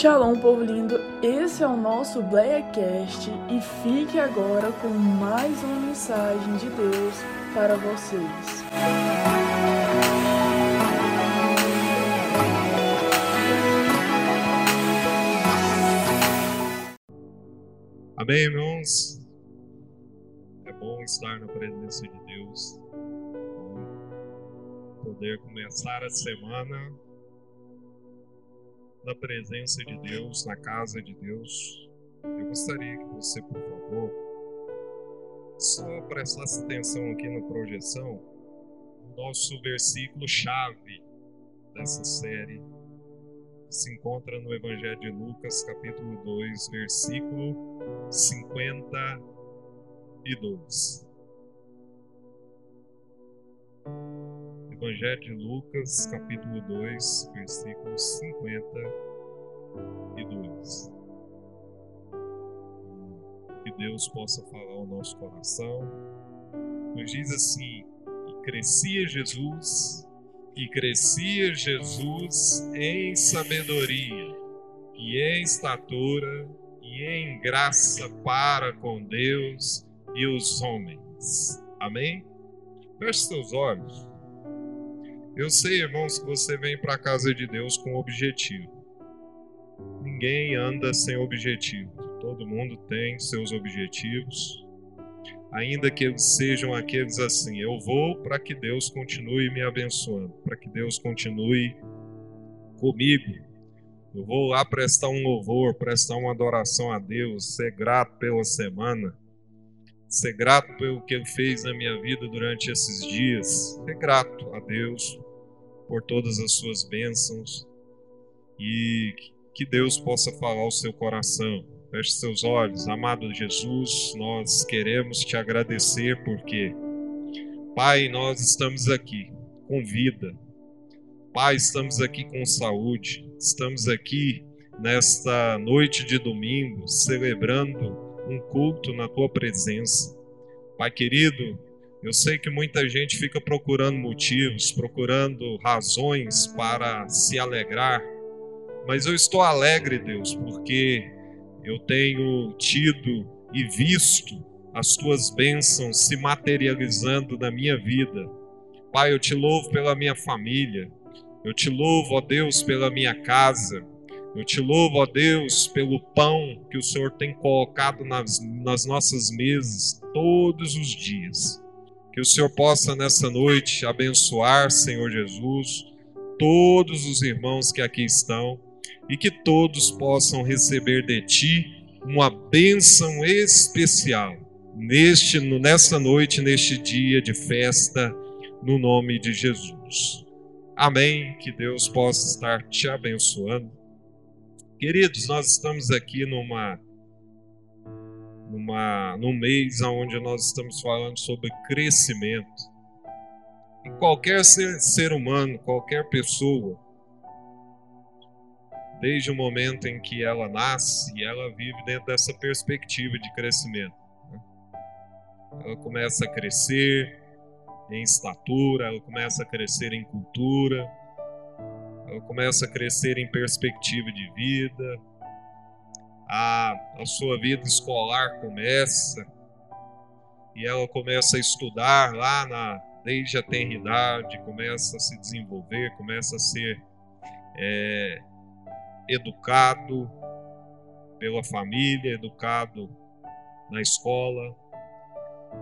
Shalom, povo lindo! Esse é o nosso Blackcast e fique agora com mais uma mensagem de Deus para vocês. Amém, irmãos? É bom estar na presença de Deus, poder começar a semana na presença de Deus, na casa de Deus. Eu gostaria que você, por favor, só prestasse atenção aqui na projeção, o nosso versículo chave dessa série se encontra no Evangelho de Lucas, capítulo 2, versículo 52. Evangelho de Lucas, capítulo 2, versículo 52. Que Deus possa falar ao nosso coração. Nos diz assim: E crescia Jesus, e crescia Jesus em sabedoria, e em estatura, e em graça para com Deus e os homens. Amém? Feche seus olhos. Eu sei, irmãos, que você vem para a casa de Deus com objetivo. Ninguém anda sem objetivo. Todo mundo tem seus objetivos. Ainda que eles sejam aqueles assim, eu vou para que Deus continue me abençoando, para que Deus continue comigo. Eu vou lá prestar um louvor, prestar uma adoração a Deus, ser grato pela semana, ser grato pelo que Ele fez na minha vida durante esses dias, ser grato a Deus por todas as suas bênçãos. E que Deus possa falar ao seu coração. Feche seus olhos, amado Jesus, nós queremos te agradecer porque, Pai, nós estamos aqui com vida, Pai, estamos aqui com saúde, estamos aqui nesta noite de domingo celebrando um culto na tua presença. Pai querido, eu sei que muita gente fica procurando motivos, procurando razões para se alegrar, mas eu estou alegre, Deus, porque eu tenho tido e visto as tuas bênçãos se materializando na minha vida. Pai, eu te louvo pela minha família, eu te louvo, ó Deus, pela minha casa, eu te louvo, ó Deus, pelo pão que o Senhor tem colocado nas, nas nossas mesas todos os dias. Que o Senhor possa nessa noite abençoar, Senhor Jesus, todos os irmãos que aqui estão e que todos possam receber de Ti uma bênção especial neste, nessa noite, neste dia de festa, no nome de Jesus. Amém. Que Deus possa estar te abençoando. Queridos, nós estamos aqui numa numa, num mês onde nós estamos falando sobre crescimento. E qualquer ser, ser humano, qualquer pessoa, desde o momento em que ela nasce, ela vive dentro dessa perspectiva de crescimento. Né? Ela começa a crescer em estatura, ela começa a crescer em cultura, ela começa a crescer em perspectiva de vida, a, a sua vida escolar começa e ela começa a estudar lá na, desde a tenridade, começa a se desenvolver, começa a ser é, educado pela família, educado na escola.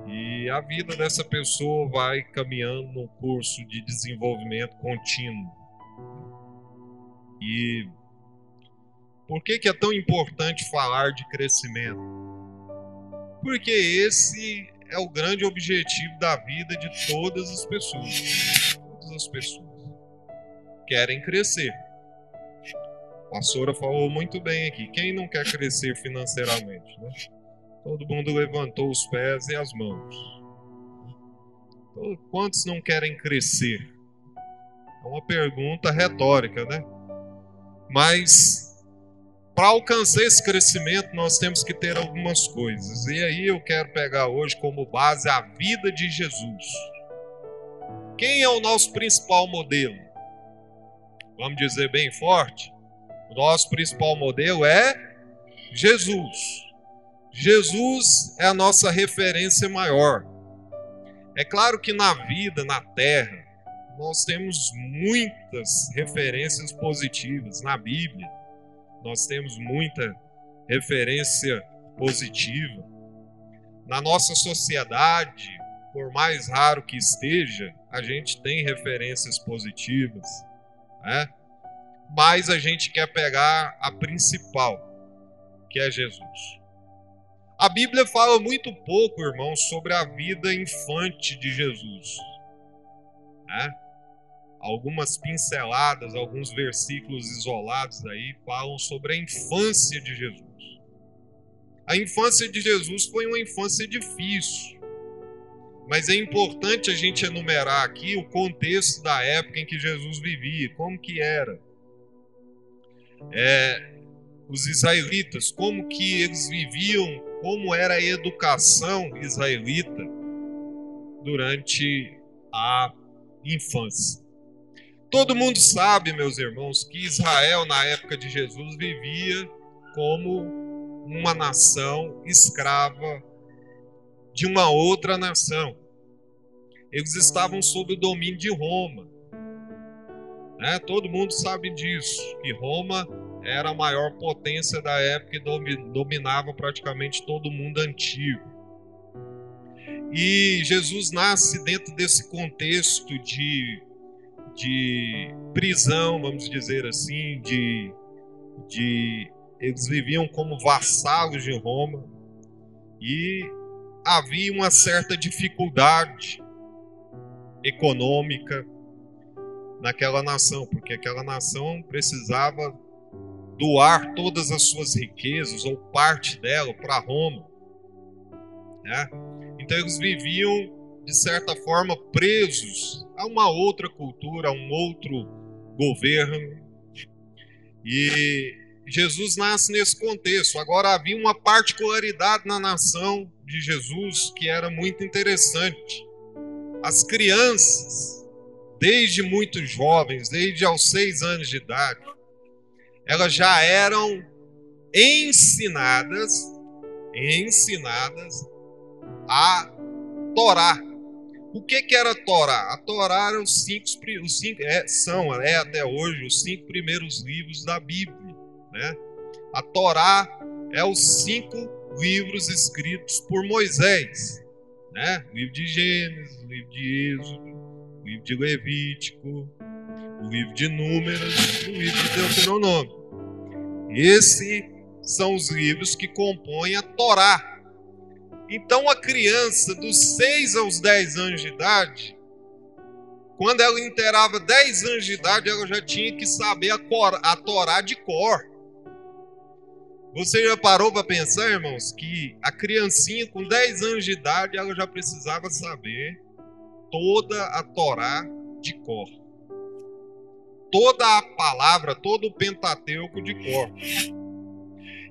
E a vida dessa pessoa vai caminhando num curso de desenvolvimento contínuo. E por que, que é tão importante falar de crescimento? Porque esse é o grande objetivo da vida de todas as pessoas. Todas as pessoas querem crescer. A pastora falou muito bem aqui. Quem não quer crescer financeiramente? Né? Todo mundo levantou os pés e as mãos. Então, quantos não querem crescer? É uma pergunta retórica, né? Mas para alcançar esse crescimento, nós temos que ter algumas coisas. E aí eu quero pegar hoje como base a vida de Jesus. Quem é o nosso principal modelo? Vamos dizer bem forte? O nosso principal modelo é Jesus. Jesus é a nossa referência maior. É claro que na vida, na terra, nós temos muitas referências positivas. Na Bíblia, nós temos muita referência positiva. Na nossa sociedade, por mais raro que esteja, a gente tem referências positivas, né? mas a gente quer pegar a principal, que é Jesus. A Bíblia fala muito pouco, irmãos, sobre a vida infante de Jesus. Né? Algumas pinceladas, alguns versículos isolados aí falam sobre a infância de Jesus. A infância de Jesus foi uma infância difícil. Mas é importante a gente enumerar aqui o contexto da época em que Jesus vivia, como que era. É, os israelitas, como que eles viviam, como era a educação israelita durante a infância. Todo mundo sabe, meus irmãos, que Israel, na época de Jesus, vivia como uma nação escrava de uma outra nação. Eles estavam sob o domínio de Roma. Né? Todo mundo sabe disso, que Roma era a maior potência da época e dominava praticamente todo o mundo antigo. E Jesus nasce dentro desse contexto de, de prisão, vamos dizer assim, de, de eles viviam como vassalos de Roma e havia uma certa dificuldade econômica naquela nação, porque aquela nação precisava doar todas as suas riquezas ou parte dela para Roma. Né? Então eles viviam, de certa forma, presos a uma outra cultura, a um outro governo. E Jesus nasce nesse contexto. Agora havia uma particularidade na nação de Jesus que era muito interessante. As crianças, desde muito jovens, desde aos seis anos de idade, elas já eram ensinadas, ensinadas a Torá. O que, que era a Torá? A Torá eram os cinco, os cinco é, são é até hoje os cinco primeiros livros da Bíblia. Né? A Torá é os cinco livros escritos por Moisés. Né? O livro de Gênesis, o livro de Êxodo, o livro de Levítico, o livro de Números, o livro de Deuteronômio. Esses são os livros que compõem a Torá. Então a criança dos 6 aos 10 anos de idade, quando ela inteirava 10 anos de idade, ela já tinha que saber a, cor, a Torá de cor. Você já parou para pensar, irmãos, que a criancinha com 10 anos de idade, ela já precisava saber toda a Torá de cor. Toda a palavra, todo o Pentateuco de cor.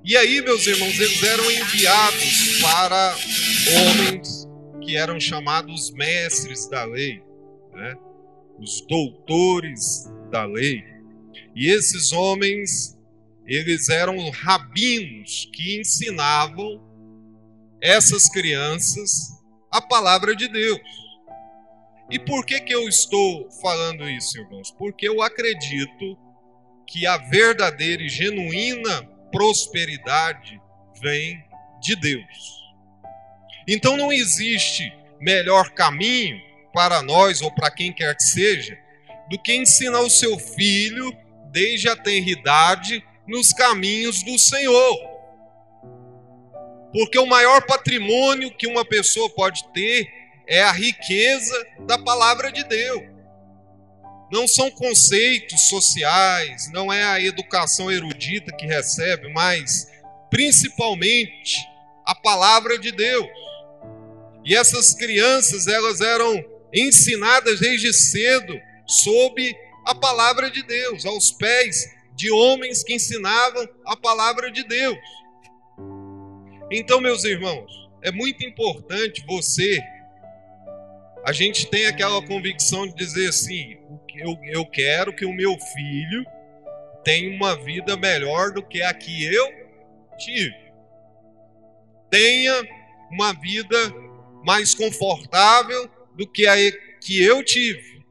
E aí, meus irmãos, eles eram enviados para homens que eram chamados mestres da lei, né? os doutores da lei. E esses homens eles eram rabinos que ensinavam essas crianças a palavra de Deus. E por que, que eu estou falando isso, irmãos? Porque eu acredito que a verdadeira e genuína prosperidade vem de Deus. Então não existe melhor caminho para nós ou para quem quer que seja do que ensinar o seu filho desde a tenridade nos caminhos do Senhor. Porque o maior patrimônio que uma pessoa pode ter é a riqueza da palavra de Deus. Não são conceitos sociais, não é a educação erudita que recebe, mas principalmente a palavra de Deus. E essas crianças, elas eram ensinadas desde cedo sob a palavra de Deus, aos pés de homens que ensinavam a palavra de Deus. Então, meus irmãos, é muito importante você. A gente tem aquela convicção de dizer assim: eu, eu quero que o meu filho tenha uma vida melhor do que a que eu tive. Tenha uma vida mais confortável do que a que eu tive.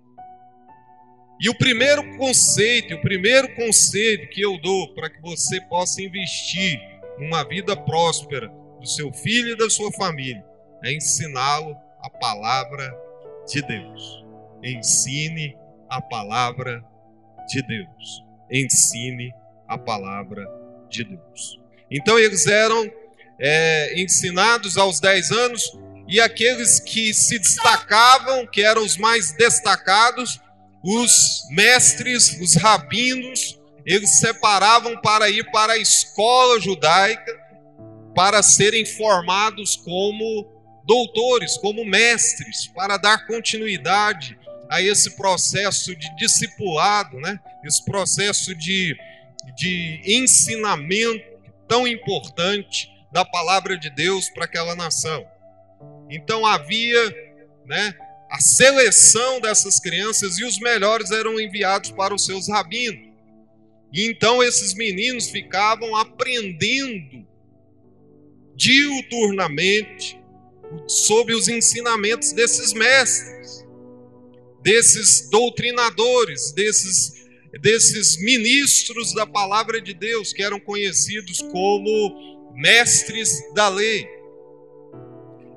E o primeiro conceito, o primeiro conselho que eu dou para que você possa investir numa vida próspera do seu filho e da sua família é ensiná-lo a palavra de Deus. Ensine a palavra de Deus. Ensine a palavra de Deus. Então eles eram é, ensinados aos 10 anos e aqueles que se destacavam, que eram os mais destacados, os mestres, os rabinos, eles separavam para ir para a escola judaica para serem formados como doutores, como mestres, para dar continuidade a esse processo de discipulado, né? esse processo de, de ensinamento tão importante da palavra de Deus para aquela nação. Então havia né, a seleção dessas crianças e os melhores eram enviados para os seus rabinos. E então esses meninos ficavam aprendendo diuturnamente sob os ensinamentos desses mestres, desses doutrinadores, desses, desses ministros da palavra de Deus, que eram conhecidos como mestres da lei.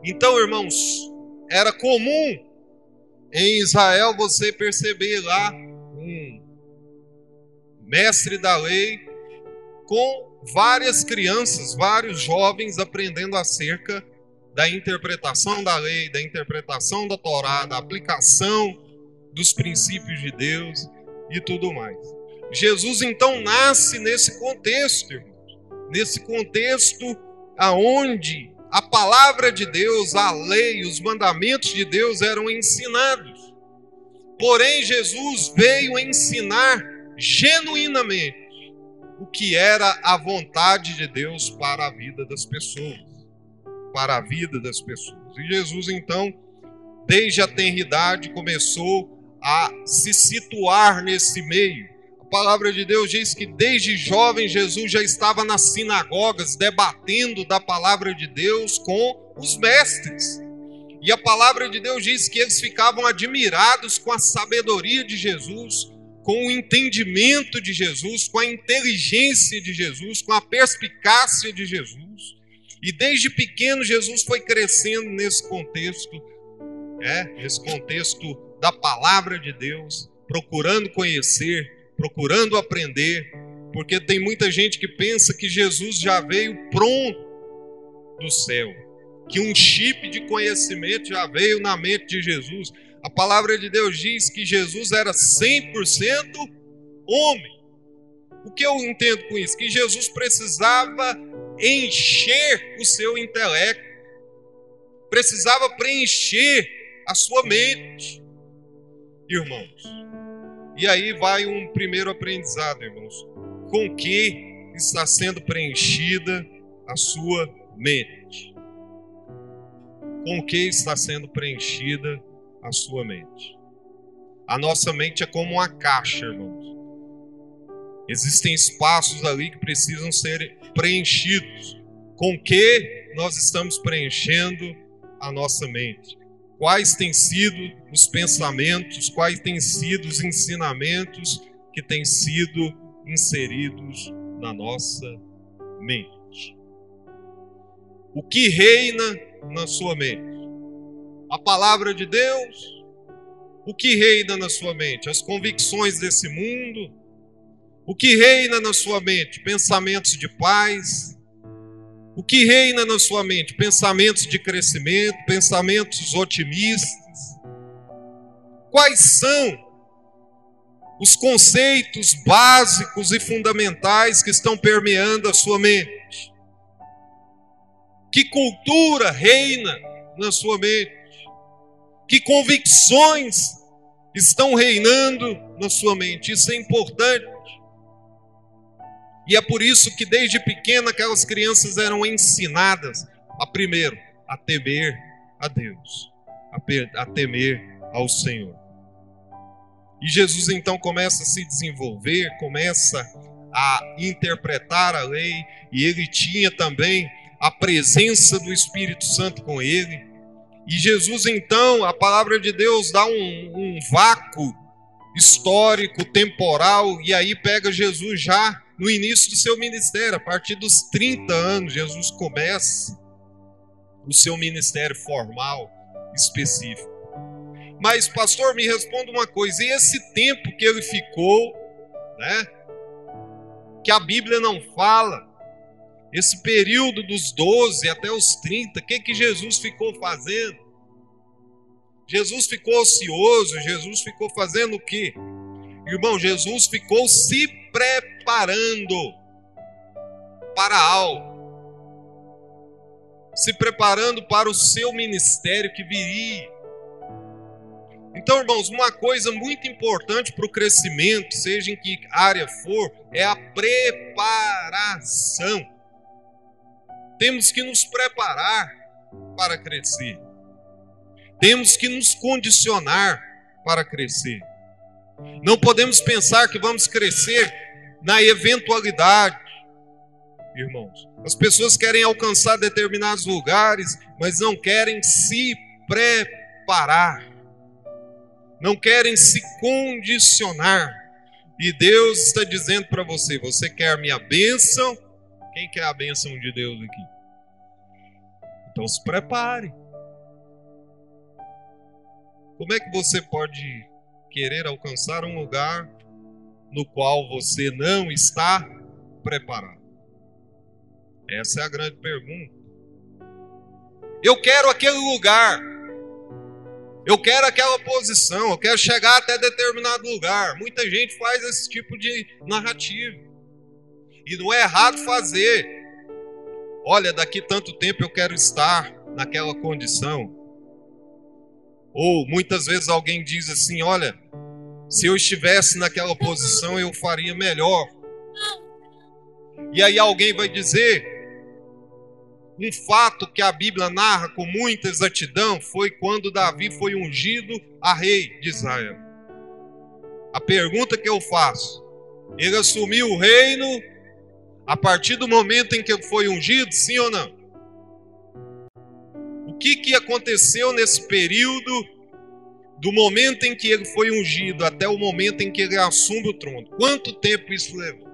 Então, irmãos, era comum em Israel você perceber lá um mestre da lei com várias crianças, vários jovens aprendendo acerca da interpretação da lei, da interpretação da Torá, da aplicação dos princípios de Deus e tudo mais. Jesus então nasce nesse contexto, irmãos, nesse contexto aonde a palavra de Deus, a lei, os mandamentos de Deus eram ensinados. Porém, Jesus veio ensinar genuinamente o que era a vontade de Deus para a vida das pessoas para a vida das pessoas. E Jesus, então, desde a tenridade, começou a se situar nesse meio. A palavra de Deus diz que desde jovem Jesus já estava nas sinagogas debatendo da palavra de Deus com os mestres. E a palavra de Deus diz que eles ficavam admirados com a sabedoria de Jesus, com o entendimento de Jesus, com a inteligência de Jesus, com a perspicácia de Jesus. E desde pequeno Jesus foi crescendo nesse contexto, é, nesse contexto da palavra de Deus, procurando conhecer, procurando aprender, porque tem muita gente que pensa que Jesus já veio pronto do céu, que um chip de conhecimento já veio na mente de Jesus. A palavra de Deus diz que Jesus era 100% homem. O que eu entendo com isso? Que Jesus precisava encher o seu intelecto, precisava preencher a sua mente, irmãos. E aí vai um primeiro aprendizado, irmãos. Com que está sendo preenchida a sua mente? Com que está sendo preenchida a sua mente? A nossa mente é como uma caixa, irmãos. Existem espaços ali que precisam ser preenchidos. Com que nós estamos preenchendo a nossa mente? Quais têm sido os pensamentos, quais têm sido os ensinamentos que têm sido inseridos na nossa mente? O que reina na sua mente? A palavra de Deus? O que reina na sua mente? As convicções desse mundo? O que reina na sua mente? Pensamentos de paz. O que reina na sua mente? Pensamentos de crescimento, pensamentos otimistas. Quais são os conceitos básicos e fundamentais que estão permeando a sua mente? Que cultura reina na sua mente? Que convicções estão reinando na sua mente? Isso é importante. E é por isso que desde pequena aquelas crianças eram ensinadas a primeiro a temer a Deus, a, temer ao Senhor. E Jesus então começa a se desenvolver, começa a interpretar a lei, e ele tinha também a presença do Espírito Santo com ele. E Jesus, então, a palavra de Deus dá um, um vácuo histórico, temporal, e aí pega Jesus já no início do seu ministério, a partir dos 30 anos, Jesus começa o seu ministério formal específico. Mas, pastor, me responda uma coisa: e esse tempo que ele ficou, né? Que a Bíblia não fala, esse período dos 12 até os 30, o que, que Jesus ficou fazendo? Jesus ficou ocioso, Jesus ficou fazendo o quê? Irmão, Jesus ficou se preparando para algo. Se preparando para o seu ministério que viria. Então, irmãos, uma coisa muito importante para o crescimento, seja em que área for, é a preparação. Temos que nos preparar para crescer. Temos que nos condicionar para crescer. Não podemos pensar que vamos crescer na eventualidade, irmãos. As pessoas querem alcançar determinados lugares, mas não querem se preparar, não querem se condicionar. E Deus está dizendo para você: você quer a minha bênção? Quem quer a bênção de Deus aqui? Então se prepare. Como é que você pode querer alcançar um lugar no qual você não está preparado? Essa é a grande pergunta. Eu quero aquele lugar. Eu quero aquela posição. Eu quero chegar até determinado lugar. Muita gente faz esse tipo de narrativa. E não é errado fazer. Olha, daqui tanto tempo eu quero estar naquela condição. Ou muitas vezes alguém diz assim: Olha, se eu estivesse naquela posição, eu faria melhor. E aí alguém vai dizer: um fato que a Bíblia narra com muita exatidão foi quando Davi foi ungido a rei de Israel. A pergunta que eu faço: ele assumiu o reino a partir do momento em que foi ungido, sim ou não? Que, que aconteceu nesse período, do momento em que ele foi ungido até o momento em que ele assume o trono? Quanto tempo isso levou?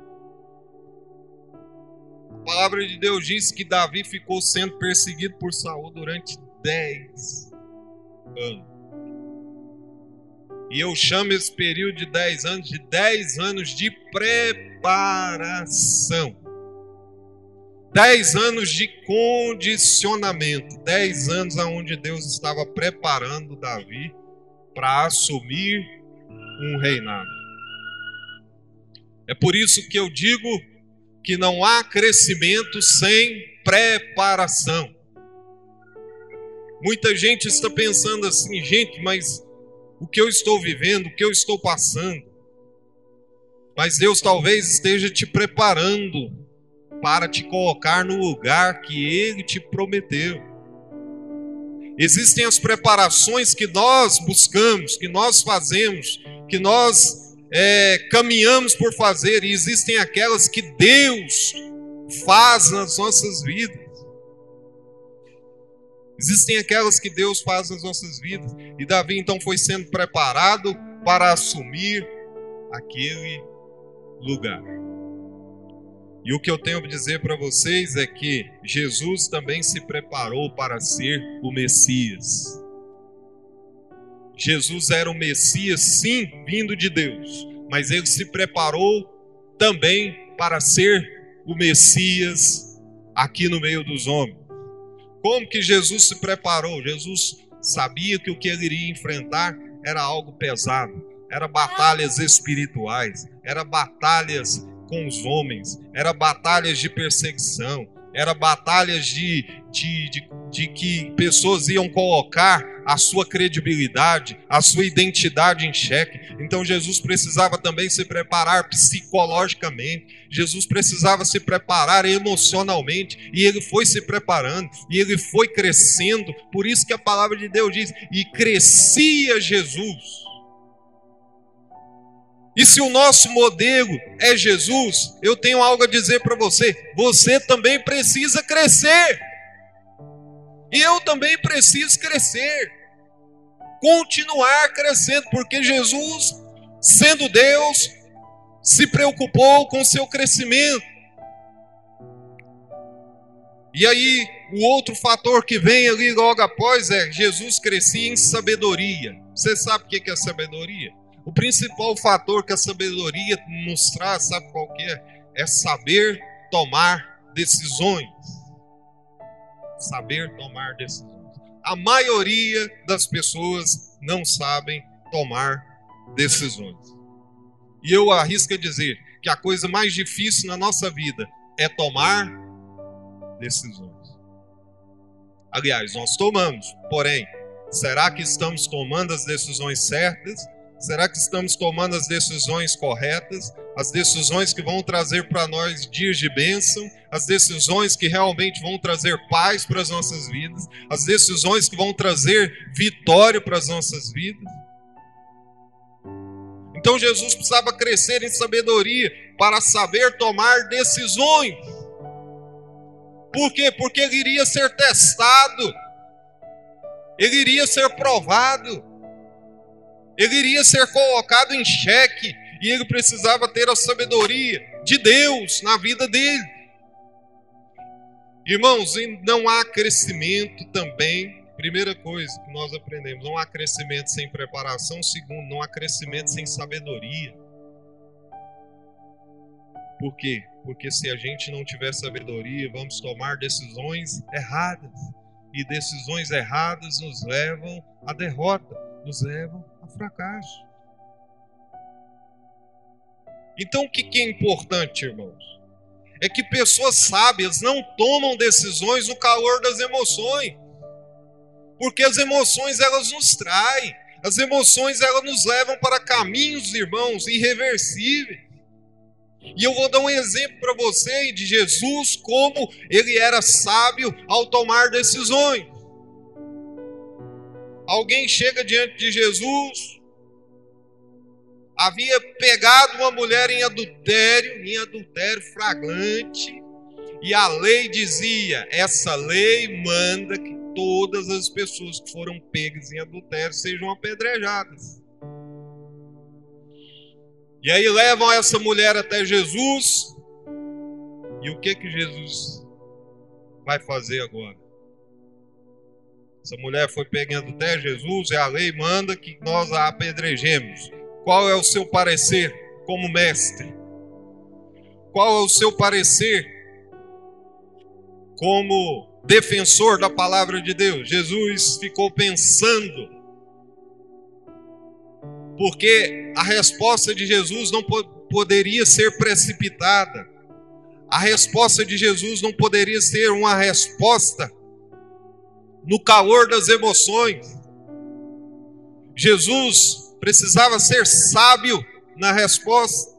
A palavra de Deus diz que Davi ficou sendo perseguido por Saul durante 10 anos. E eu chamo esse período de 10 anos de 10 anos de preparação. Dez anos de condicionamento, dez anos aonde Deus estava preparando Davi para assumir um reinado. É por isso que eu digo que não há crescimento sem preparação. Muita gente está pensando assim, gente, mas o que eu estou vivendo, o que eu estou passando. Mas Deus talvez esteja te preparando para te colocar no lugar que Ele te prometeu. Existem as preparações que nós buscamos, que nós fazemos, que nós é, caminhamos por fazer, e existem aquelas que Deus faz nas nossas vidas. Existem aquelas que Deus faz nas nossas vidas. E Davi então foi sendo preparado para assumir aquele lugar. E o que eu tenho a dizer para vocês é que Jesus também se preparou para ser o Messias. Jesus era o Messias, sim, vindo de Deus, mas ele se preparou também para ser o Messias aqui no meio dos homens. Como que Jesus se preparou? Jesus sabia que o que ele iria enfrentar era algo pesado, era batalhas espirituais, era batalhas com os homens, era batalhas de perseguição, era batalhas de, de, de, de, que pessoas iam colocar a sua credibilidade, a sua identidade em xeque. Então Jesus precisava também se preparar psicologicamente, Jesus precisava se preparar emocionalmente, e ele foi se preparando, e ele foi crescendo. Por isso que a palavra de Deus diz: e crescia Jesus E se o nosso modelo é Jesus, eu tenho algo a dizer para você: você também precisa crescer. E eu também preciso crescer. Continuar crescendo, porque Jesus, sendo Deus, se preocupou com o seu crescimento. E aí, o outro fator que vem ali logo após é Jesus crescia em sabedoria. Você sabe o que é sabedoria? O principal fator que a sabedoria nos traz, sabe qual que é? É saber tomar decisões. Saber tomar decisões. A maioria das pessoas não sabem tomar decisões. E eu arrisco a dizer que a coisa mais difícil na nossa vida é tomar decisões. Aliás, nós tomamos, porém, será que estamos tomando as decisões certas? Será que estamos tomando as decisões corretas? As decisões que vão trazer para nós dias de bênção, as decisões que realmente vão trazer paz para as nossas vidas, as decisões que vão trazer vitória para as nossas vidas. Então Jesus precisava crescer em sabedoria para saber tomar decisões. Por quê? Porque ele iria ser testado, ele iria ser provado, ele iria ser colocado em xeque, e ele precisava ter a sabedoria de Deus na vida dele. Irmãos, não há crescimento também. Primeira coisa que nós aprendemos: não há crescimento sem preparação. Segundo, não há crescimento sem sabedoria. Por quê? Porque se a gente não tiver sabedoria, vamos tomar decisões erradas. E decisões erradas nos levam à derrota, nos levam a fracasso. Então o que é importante, irmãos? É que pessoas sábias não tomam decisões no calor das emoções. Porque as emoções elas nos traem. As emoções elas nos levam para caminhos, irmãos, irreversíveis. E eu vou dar um exemplo para você de Jesus, como ele era sábio ao tomar decisões. Alguém chega diante de Jesus, havia pegado uma mulher em adultério, em adultério flagrante, e a lei dizia: essa lei manda que todas as pessoas que foram pegas em adultério sejam apedrejadas. E aí levam essa mulher até Jesus. E o que que Jesus vai fazer agora? Essa mulher foi pegando até Jesus e a lei manda que nós a apedrejemos. Qual é o seu parecer como mestre? Qual é o seu parecer como defensor da palavra de Deus? Jesus ficou pensando porque a resposta de Jesus não poderia ser precipitada. A resposta de Jesus não poderia ser uma resposta no calor das emoções. Jesus precisava ser sábio na resposta.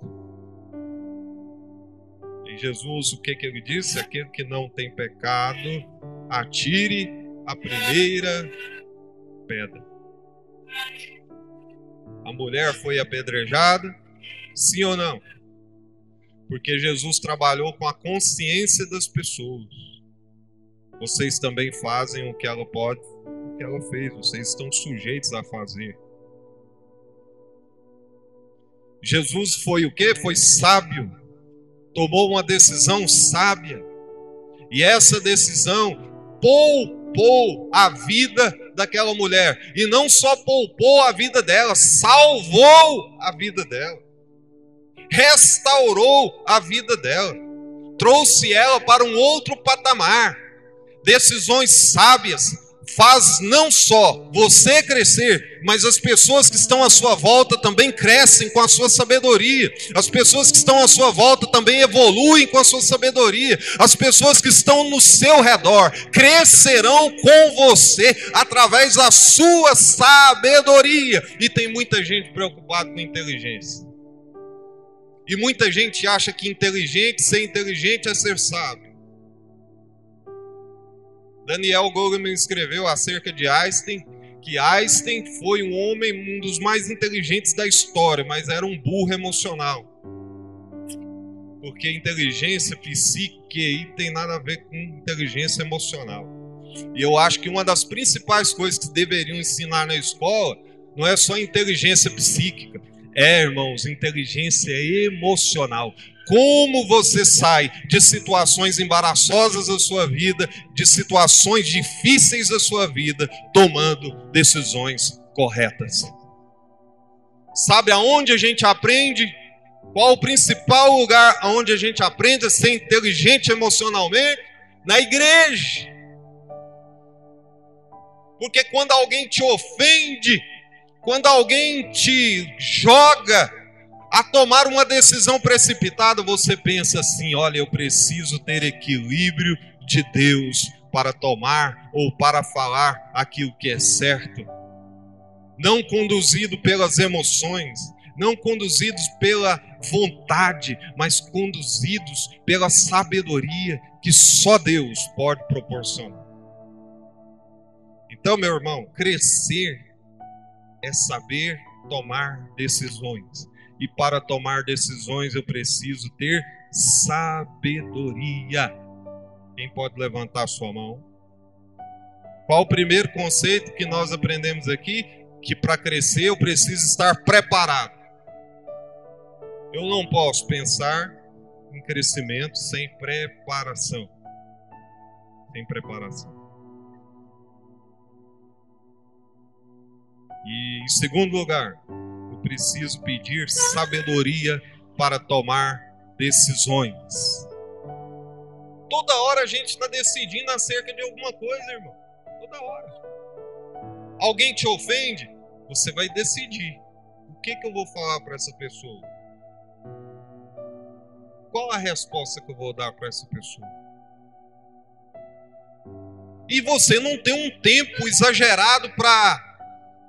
E Jesus, o que, que ele disse? Aquele que não tem pecado, atire a primeira pedra a mulher foi apedrejada? Sim ou não? Porque Jesus trabalhou com a consciência das pessoas. Vocês também fazem o que ela pode, o que ela fez, vocês estão sujeitos a fazer. Jesus foi o que? Foi sábio. Tomou uma decisão sábia. E essa decisão poupou a vida daquela mulher. E não só poupou a vida dela, salvou a vida dela. Restaurou a vida dela. Trouxe ela para um outro patamar. Decisões sábias, faz não só você crescer, mas as pessoas que estão à sua volta também crescem com a sua sabedoria. As pessoas que estão à sua volta também evoluem com a sua sabedoria. As pessoas que estão no seu redor crescerão com você através da sua sabedoria. E tem muita gente preocupada com inteligência. E muita gente acha que inteligente, ser inteligente é ser sábio. Daniel Goleman escreveu acerca de Einstein que Einstein foi um homem, um dos mais inteligentes da história, mas era um burro emocional. Porque inteligência psíquica aí tem nada a ver com inteligência emocional. E eu acho que uma das principais coisas que deveriam ensinar na escola não é só inteligência psíquica, é, irmãos, inteligência emocional. Como você sai de situações embaraçosas da sua vida, de situações difíceis da sua vida, tomando decisões corretas. Sabe aonde a gente aprende? Qual o principal lugar onde a gente aprende a ser inteligente emocionalmente? Na igreja. Porque quando alguém te ofende, quando alguém te joga a tomar uma decisão precipitada, você pensa assim: olha, eu preciso ter equilíbrio de Deus para tomar ou para falar aquilo que é certo. Não conduzido pelas emoções, não conduzidos pela vontade, mas conduzidos pela sabedoria que só Deus pode proporcionar. Então, meu irmão, crescer é saber tomar decisões e para tomar decisões eu preciso ter sabedoria. Quem pode levantar a sua mão? Qual o primeiro conceito que nós aprendemos aqui? Que para crescer eu preciso estar preparado. Eu não posso pensar em crescimento sem preparação. Sem preparação. E em segundo lugar, preciso pedir sabedoria para tomar decisões. Toda hora a gente está decidindo acerca de alguma coisa, irmão. Toda hora. Alguém te ofende, você vai decidir. O que, que eu vou falar para essa pessoa? Qual a resposta que eu vou dar para essa pessoa? E você não tem um tempo exagerado para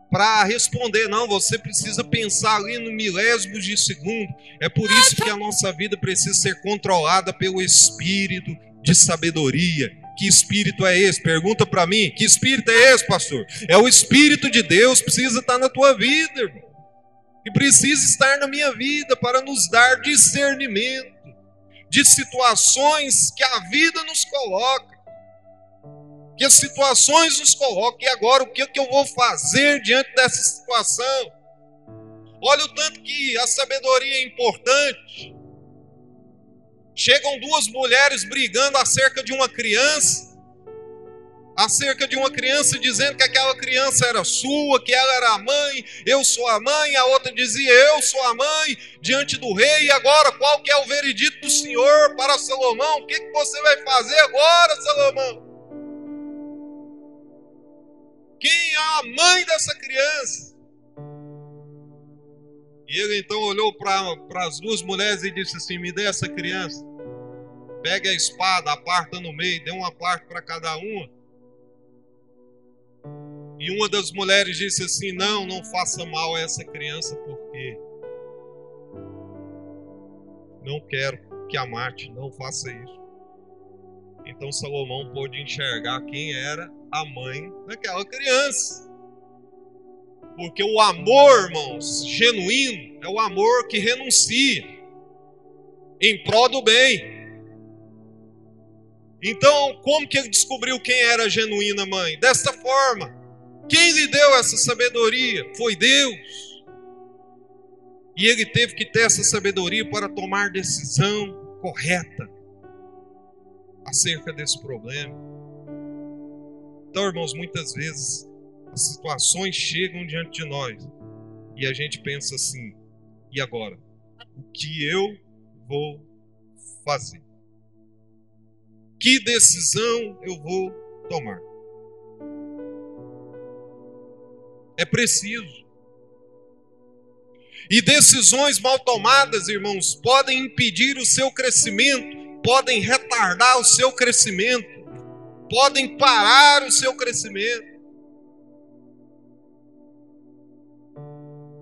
para responder, não, você precisa pensar ali no milésimos de segundo. É por isso que a nossa vida precisa ser controlada pelo espírito de sabedoria. Que espírito é esse? Pergunta para mim. Que espírito é esse, pastor? É o espírito de Deus, precisa estar na tua vida, irmão. E precisa estar na minha vida para nos dar discernimento de situações que a vida nos coloca que as situações nos colocam. E agora, o que, que eu vou fazer diante dessa situação? Olha o tanto que a sabedoria é importante. Chegam duas mulheres brigando acerca de uma criança, acerca de uma criança dizendo que aquela criança era sua, que ela era a mãe, eu sou a mãe, a outra dizia eu sou a mãe, diante do rei, e agora qual que é o veredito do Senhor para Salomão? O que, que você vai fazer agora, Salomão? Quem é a mãe dessa criança? E ele então olhou para as duas mulheres e disse assim: Me dê essa criança. Pegue a espada, aparta no meio, dê uma parte para cada uma. E uma das mulheres disse assim: Não, não faça mal a essa criança, porque não quero que a mate, não faça isso. Então Salomão pôde enxergar quem era a mãe daquela criança. Porque o amor, irmãos, genuíno, é o amor que renuncia em prol do bem. Então, como que ele descobriu quem era a genuína mãe? Dessa forma. Quem lhe deu essa sabedoria? Foi Deus. E ele teve que ter essa sabedoria para tomar decisão correta acerca desse problema. Então, irmãos, muitas vezes as situações chegam diante de nós e a gente pensa assim: e agora? O que eu vou fazer? Que decisão eu vou tomar? É preciso. E decisões mal tomadas, irmãos, podem impedir o seu crescimento podem retardar o seu crescimento, podem parar o seu crescimento.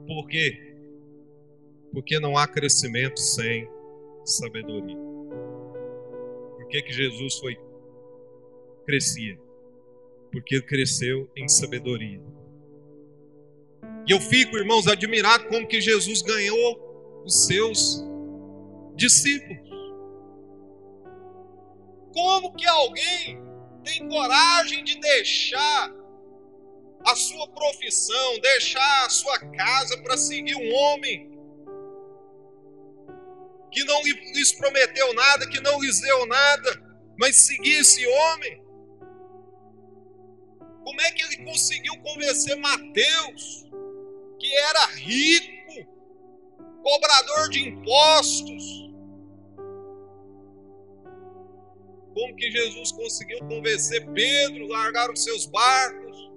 Por quê? Porque não há crescimento sem sabedoria. Por que, que Jesus foi crescia? Porque ele cresceu em sabedoria. E eu fico, irmãos, admirado como que Jesus ganhou os seus discípulos. Como que alguém tem coragem de deixar a sua profissão, deixar a sua casa para seguir um homem que não lhes prometeu nada, que não lhes deu nada, mas seguir esse homem? Como é que ele conseguiu convencer Mateus, que era rico, cobrador de impostos? Como que Jesus conseguiu convencer Pedro, largar os seus barcos?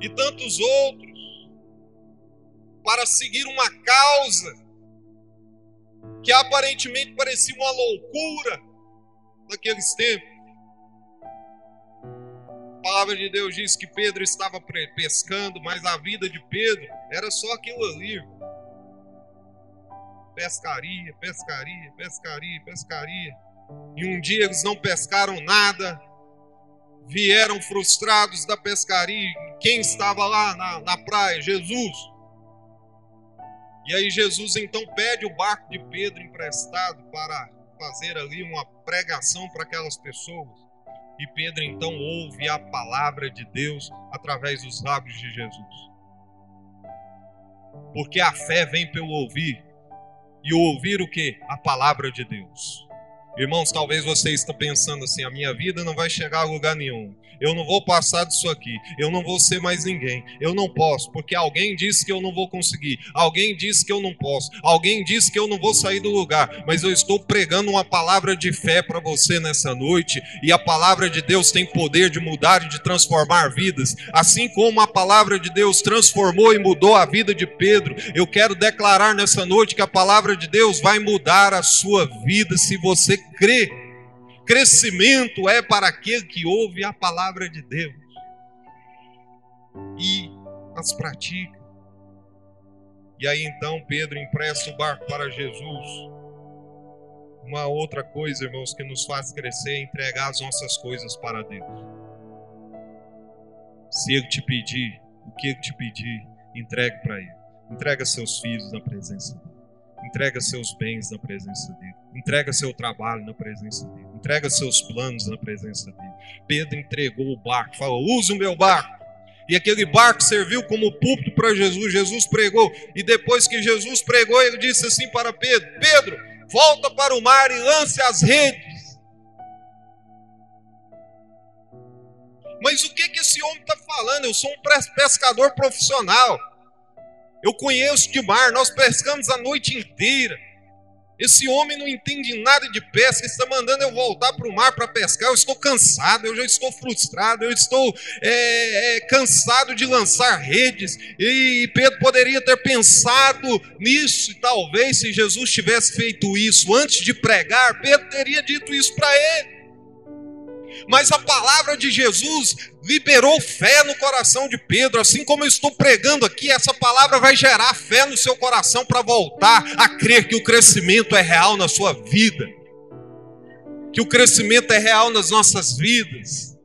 E tantos outros, para seguir uma causa que aparentemente parecia uma loucura naqueles tempos palavra de Deus diz que Pedro estava pescando, mas a vida de Pedro era só aquilo ali. Pescaria, pescaria, pescaria, pescaria. E um dia eles não pescaram nada, vieram frustrados da pescaria. Quem estava lá na, na praia? Jesus. E aí Jesus então pede o barco de Pedro emprestado para fazer ali uma pregação para aquelas pessoas. E Pedro então ouve a palavra de Deus através dos lábios de Jesus. Porque a fé vem pelo ouvir. E ouvir o que? A palavra de Deus. Irmãos, talvez você esteja pensando assim: a minha vida não vai chegar a lugar nenhum. Eu não vou passar disso aqui, eu não vou ser mais ninguém, eu não posso, porque alguém disse que eu não vou conseguir, alguém disse que eu não posso, alguém disse que eu não vou sair do lugar, mas eu estou pregando uma palavra de fé para você nessa noite, e a palavra de Deus tem poder de mudar e de transformar vidas, assim como a palavra de Deus transformou e mudou a vida de Pedro, eu quero declarar nessa noite que a palavra de Deus vai mudar a sua vida se você crê Crescimento é para aquele que ouve a palavra de Deus e as pratica. E aí então Pedro empresta o barco para Jesus. Uma outra coisa, irmãos, que nos faz crescer é entregar as nossas coisas para Deus. Se Ele te pedir, o que Ele te pedir, entregue para Ele. Entrega seus filhos na presença dele. Entrega seus bens na presença dele. Entrega seu trabalho na presença dele. Entrega seus planos na presença dele. Pedro entregou o barco, falou: use o meu barco. E aquele barco serviu como púlpito para Jesus. Jesus pregou. E depois que Jesus pregou, ele disse assim para Pedro: Pedro, volta para o mar e lance as redes. Mas o que, que esse homem está falando? Eu sou um pescador profissional. Eu conheço de mar, nós pescamos a noite inteira. Esse homem não entende nada de pesca, está mandando eu voltar para o mar para pescar. Eu estou cansado, eu já estou frustrado, eu estou é, é, cansado de lançar redes. E Pedro poderia ter pensado nisso, e talvez se Jesus tivesse feito isso antes de pregar, Pedro teria dito isso para ele. Mas a palavra de Jesus liberou fé no coração de Pedro, assim como eu estou pregando aqui, essa palavra vai gerar fé no seu coração para voltar a crer que o crescimento é real na sua vida, que o crescimento é real nas nossas vidas.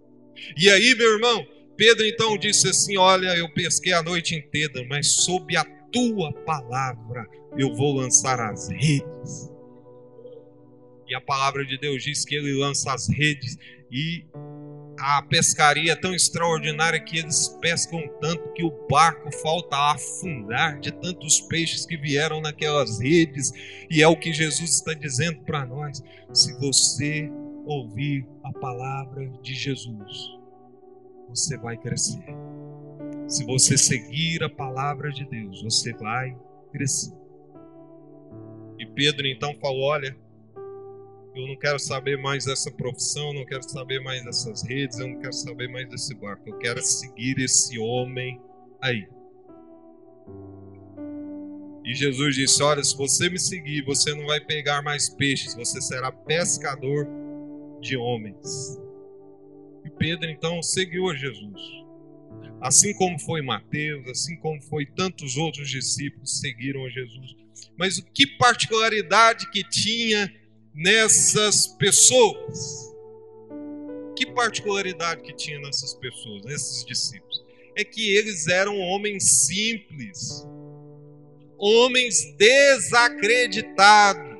E aí, meu irmão, Pedro então disse assim: Olha, eu pesquei a noite inteira, mas sob a tua palavra eu vou lançar as redes. E a palavra de Deus diz que ele lança as redes e a pescaria é tão extraordinária que eles pescam tanto que o barco falta afundar de tantos peixes que vieram naquelas redes. E é o que Jesus está dizendo para nós. Se você ouvir a palavra de Jesus, você vai crescer. Se você seguir a palavra de Deus, você vai crescer. E Pedro então falou: Olha, eu não quero saber mais dessa profissão, não quero saber mais dessas redes, eu não quero saber mais desse barco. Eu quero seguir esse homem aí. E Jesus disse: Olha, se você me seguir, você não vai pegar mais peixes, você será pescador de homens. E Pedro então seguiu a Jesus. Assim como foi Mateus, assim como foi tantos outros discípulos seguiram a Jesus. Mas o que particularidade que tinha nessas pessoas. Que particularidade que tinha nessas pessoas, nesses discípulos? é que eles eram homens simples, homens desacreditados.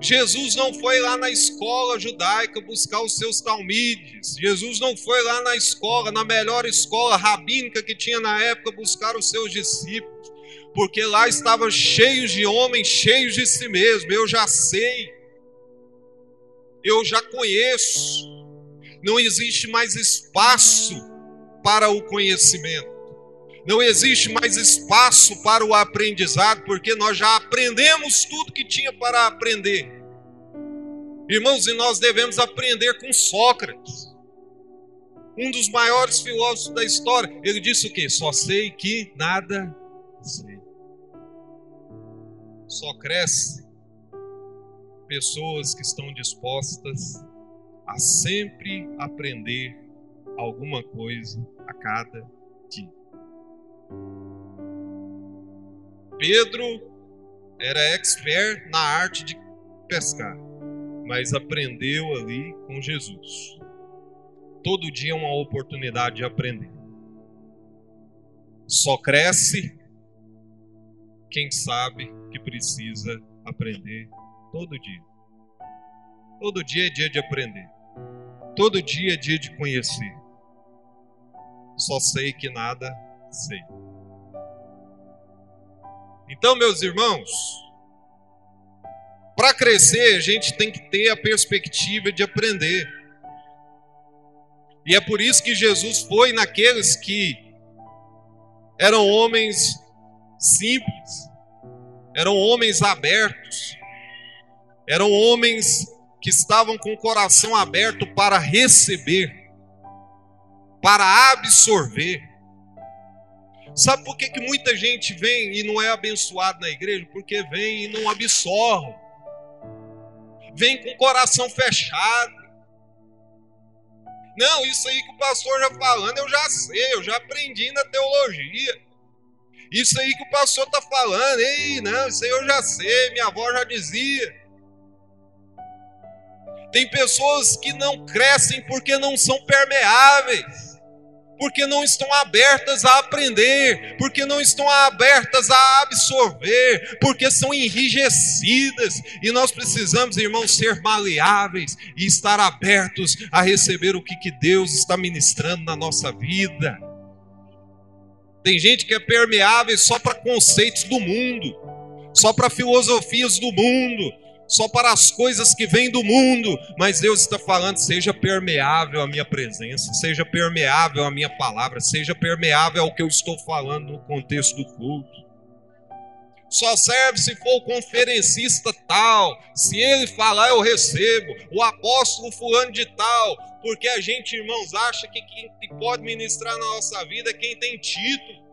Jesus não foi lá na escola judaica buscar os seus talmides. Jesus não foi lá na escola, na melhor escola rabínica que tinha na época, buscar os seus discípulos. Porque lá estavam cheios de homens, cheios de si mesmo. Eu já sei. Eu já conheço. Não existe mais espaço para o conhecimento. Não existe mais espaço para o aprendizado, porque nós já aprendemos tudo que tinha para aprender. Irmãos, e nós devemos aprender com Sócrates, um dos maiores filósofos da história. Ele disse o quê? Só sei que nada sei. Só cresce pessoas que estão dispostas a sempre aprender alguma coisa a cada dia. Pedro era expert na arte de pescar, mas aprendeu ali com Jesus. Todo dia é uma oportunidade de aprender. Só cresce quem sabe que precisa aprender todo dia. Todo dia é dia de aprender. Todo dia é dia de conhecer. Só sei que nada sei. Então, meus irmãos, para crescer, a gente tem que ter a perspectiva de aprender. E é por isso que Jesus foi naqueles que eram homens simples, eram homens abertos, eram homens que estavam com o coração aberto para receber, para absorver. Sabe por que, que muita gente vem e não é abençoado na igreja? Porque vem e não absorve. Vem com o coração fechado. Não, isso aí que o pastor já falando, eu já sei, eu já aprendi na teologia. Isso aí que o pastor está falando, ei, não, isso aí eu já sei, minha avó já dizia. Tem pessoas que não crescem porque não são permeáveis porque não estão abertas a aprender, porque não estão abertas a absorver, porque são enrijecidas, e nós precisamos, irmãos, ser maleáveis e estar abertos a receber o que, que Deus está ministrando na nossa vida. Tem gente que é permeável só para conceitos do mundo, só para filosofias do mundo, só para as coisas que vêm do mundo, mas Deus está falando: seja permeável a minha presença, seja permeável a minha palavra, seja permeável ao que eu estou falando no contexto do culto. Só serve se for o conferencista tal, se ele falar eu recebo, o apóstolo fulano de tal, porque a gente, irmãos, acha que quem pode ministrar na nossa vida é quem tem título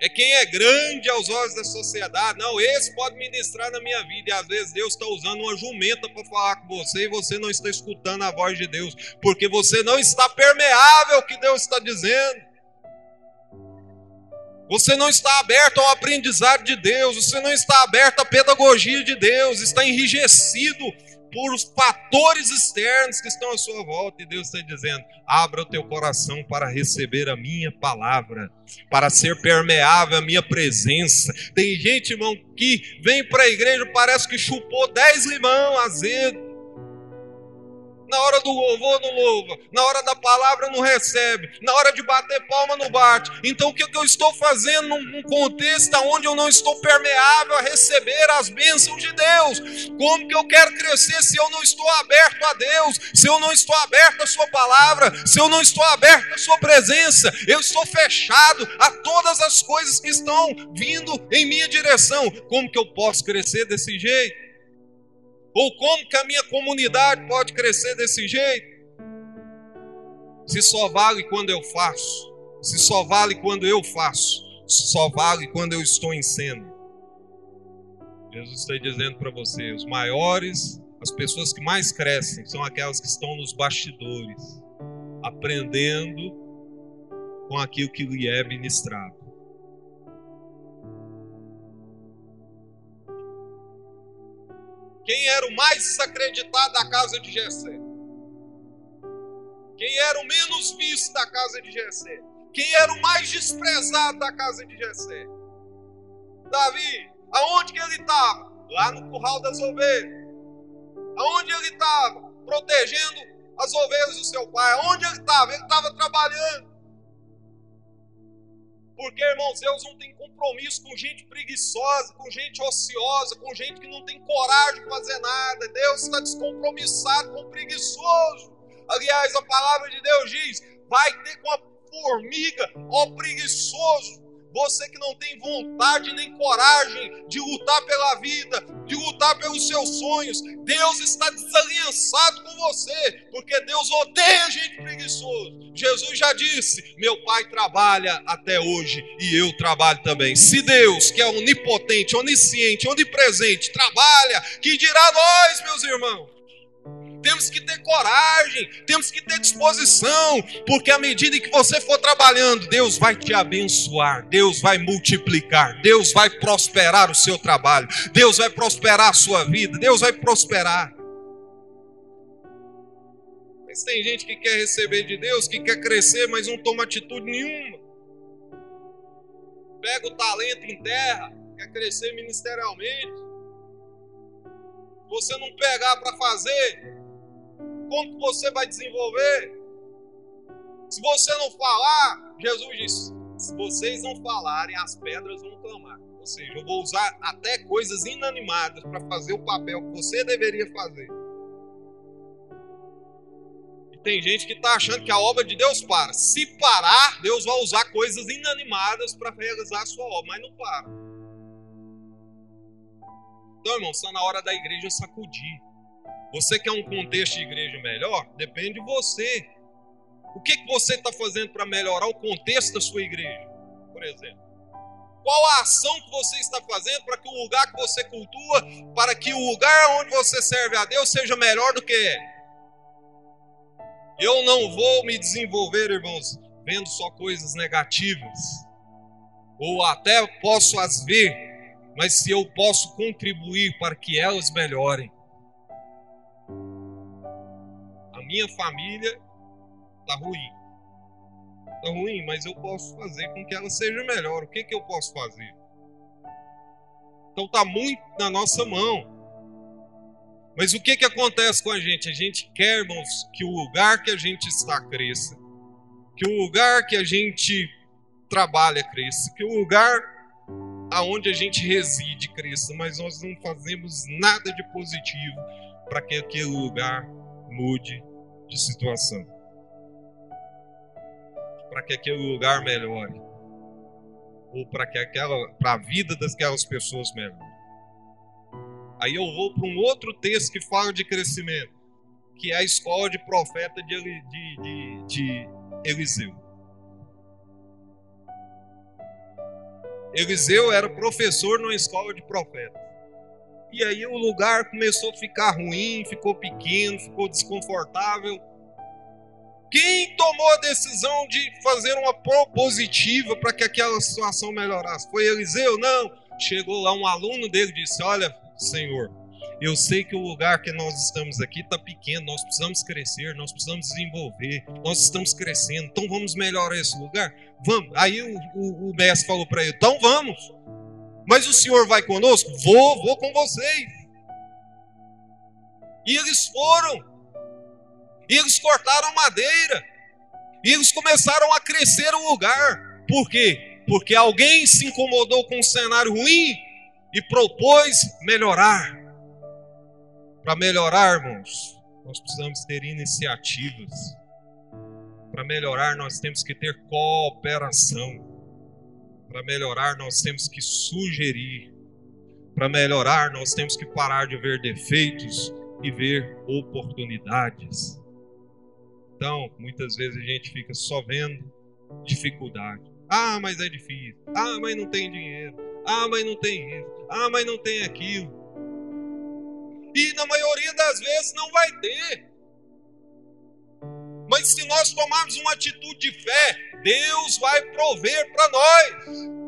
é quem é grande aos olhos da sociedade. Não, esse pode ministrar na minha vida. E às vezes Deus está usando uma jumenta para falar com você e você não está escutando a voz de Deus, porque você não está permeável ao que Deus está dizendo. Você não está aberto ao aprendizado de Deus, você não está aberto à pedagogia de Deus, está enrijecido por os fatores externos que estão à sua volta. E Deus está dizendo: abra o teu coração para receber a minha palavra, para ser permeável a minha presença. Tem gente, irmão, que vem para a igreja, parece que chupou dez limão azedo na hora do louvor não louva, na hora da palavra não recebe, na hora de bater palma não bate. Então o que eu estou fazendo num contexto onde eu não estou permeável a receber as bênçãos de Deus? Como que eu quero crescer se eu não estou aberto a Deus, se eu não estou aberto à Sua palavra, se eu não estou aberto à Sua presença? Eu estou fechado a todas as coisas que estão vindo em minha direção. Como que eu posso crescer desse jeito? Ou como que a minha comunidade pode crescer desse jeito? Se só vale quando eu faço, se só vale quando eu faço, só vale quando eu estou em cena. Jesus está dizendo para você: os maiores, as pessoas que mais crescem, são aquelas que estão nos bastidores, aprendendo com aquilo que lhe é ministrado. Quem era o mais desacreditado da casa de Jessé? Quem era o menos visto da casa de Jessé? Quem era o mais desprezado da casa de Jessé? Davi, aonde que ele estava? Lá no curral das ovelhas. Aonde ele estava? Protegendo as ovelhas do seu pai. Aonde ele estava? Ele estava trabalhando. Porque, irmãos, Deus não tem compromisso com gente preguiçosa, com gente ociosa, com gente que não tem coragem de fazer nada. Deus está descompromissado com preguiçoso. Aliás, a palavra de Deus diz: vai ter com a formiga, ó preguiçoso. Você que não tem vontade nem coragem de lutar pela vida, de lutar pelos seus sonhos, Deus está desaliançado com você, porque Deus odeia gente preguiçoso. Jesus já disse: Meu Pai trabalha até hoje e eu trabalho também. Se Deus, que é onipotente, onisciente, onipresente, trabalha, que dirá nós, meus irmãos? Temos que ter coragem, temos que ter disposição, porque à medida que você for trabalhando, Deus vai te abençoar, Deus vai multiplicar, Deus vai prosperar o seu trabalho, Deus vai prosperar a sua vida, Deus vai prosperar. Mas tem gente que quer receber de Deus, que quer crescer, mas não toma atitude nenhuma. Pega o talento em terra, quer crescer ministerialmente. Você não pegar para fazer, como você vai desenvolver? Se você não falar, Jesus disse: se vocês não falarem, as pedras vão clamar. Ou seja, eu vou usar até coisas inanimadas para fazer o papel que você deveria fazer. E tem gente que está achando que a obra de Deus para. Se parar, Deus vai usar coisas inanimadas para realizar a sua obra, mas não para. Então, irmão, está na hora da igreja sacudir. Você quer um contexto de igreja melhor? Depende de você. O que, que você está fazendo para melhorar o contexto da sua igreja, por exemplo? Qual a ação que você está fazendo para que o lugar que você cultua, para que o lugar onde você serve a Deus seja melhor do que é? Eu não vou me desenvolver, irmãos, vendo só coisas negativas. Ou até posso as ver, mas se eu posso contribuir para que elas melhorem, minha família está ruim. Está ruim, mas eu posso fazer com que ela seja melhor. O que, que eu posso fazer? Então está muito na nossa mão. Mas o que, que acontece com a gente? A gente quer, irmãos, que o lugar que a gente está cresça, que o lugar que a gente trabalha cresça, que o lugar aonde a gente reside cresça, mas nós não fazemos nada de positivo para que aquele lugar mude de situação. Para que aquele lugar melhore. Ou para que aquela para a vida daquelas pessoas melhore. Aí eu vou para um outro texto que fala de crescimento, que é a escola de profeta de, de, de, de Eliseu. Eliseu era professor numa escola de profetas. E aí o lugar começou a ficar ruim, ficou pequeno, ficou desconfortável. Quem tomou a decisão de fazer uma propositiva para que aquela situação melhorasse? Foi Eliseu? Não. Chegou lá um aluno dele e disse: Olha, Senhor, eu sei que o lugar que nós estamos aqui está pequeno, nós precisamos crescer, nós precisamos desenvolver, nós estamos crescendo, então vamos melhorar esse lugar? Vamos. Aí o, o, o mestre falou para ele: Então vamos. Mas o Senhor vai conosco? Vou, vou com vocês. E eles foram. E eles cortaram madeira. E eles começaram a crescer o lugar. Por quê? Porque alguém se incomodou com um cenário ruim e propôs melhorar. Para melhorar, irmãos, nós precisamos ter iniciativas. Para melhorar, nós temos que ter cooperação. Para melhorar, nós temos que sugerir. Para melhorar, nós temos que parar de ver defeitos e ver oportunidades. Então, muitas vezes a gente fica só vendo dificuldade. Ah, mas é difícil. Ah, mas não tem dinheiro. Ah, mas não tem isso. Ah, mas não tem aquilo. E na maioria das vezes não vai ter. Mas se nós tomarmos uma atitude de fé, Deus vai prover para nós.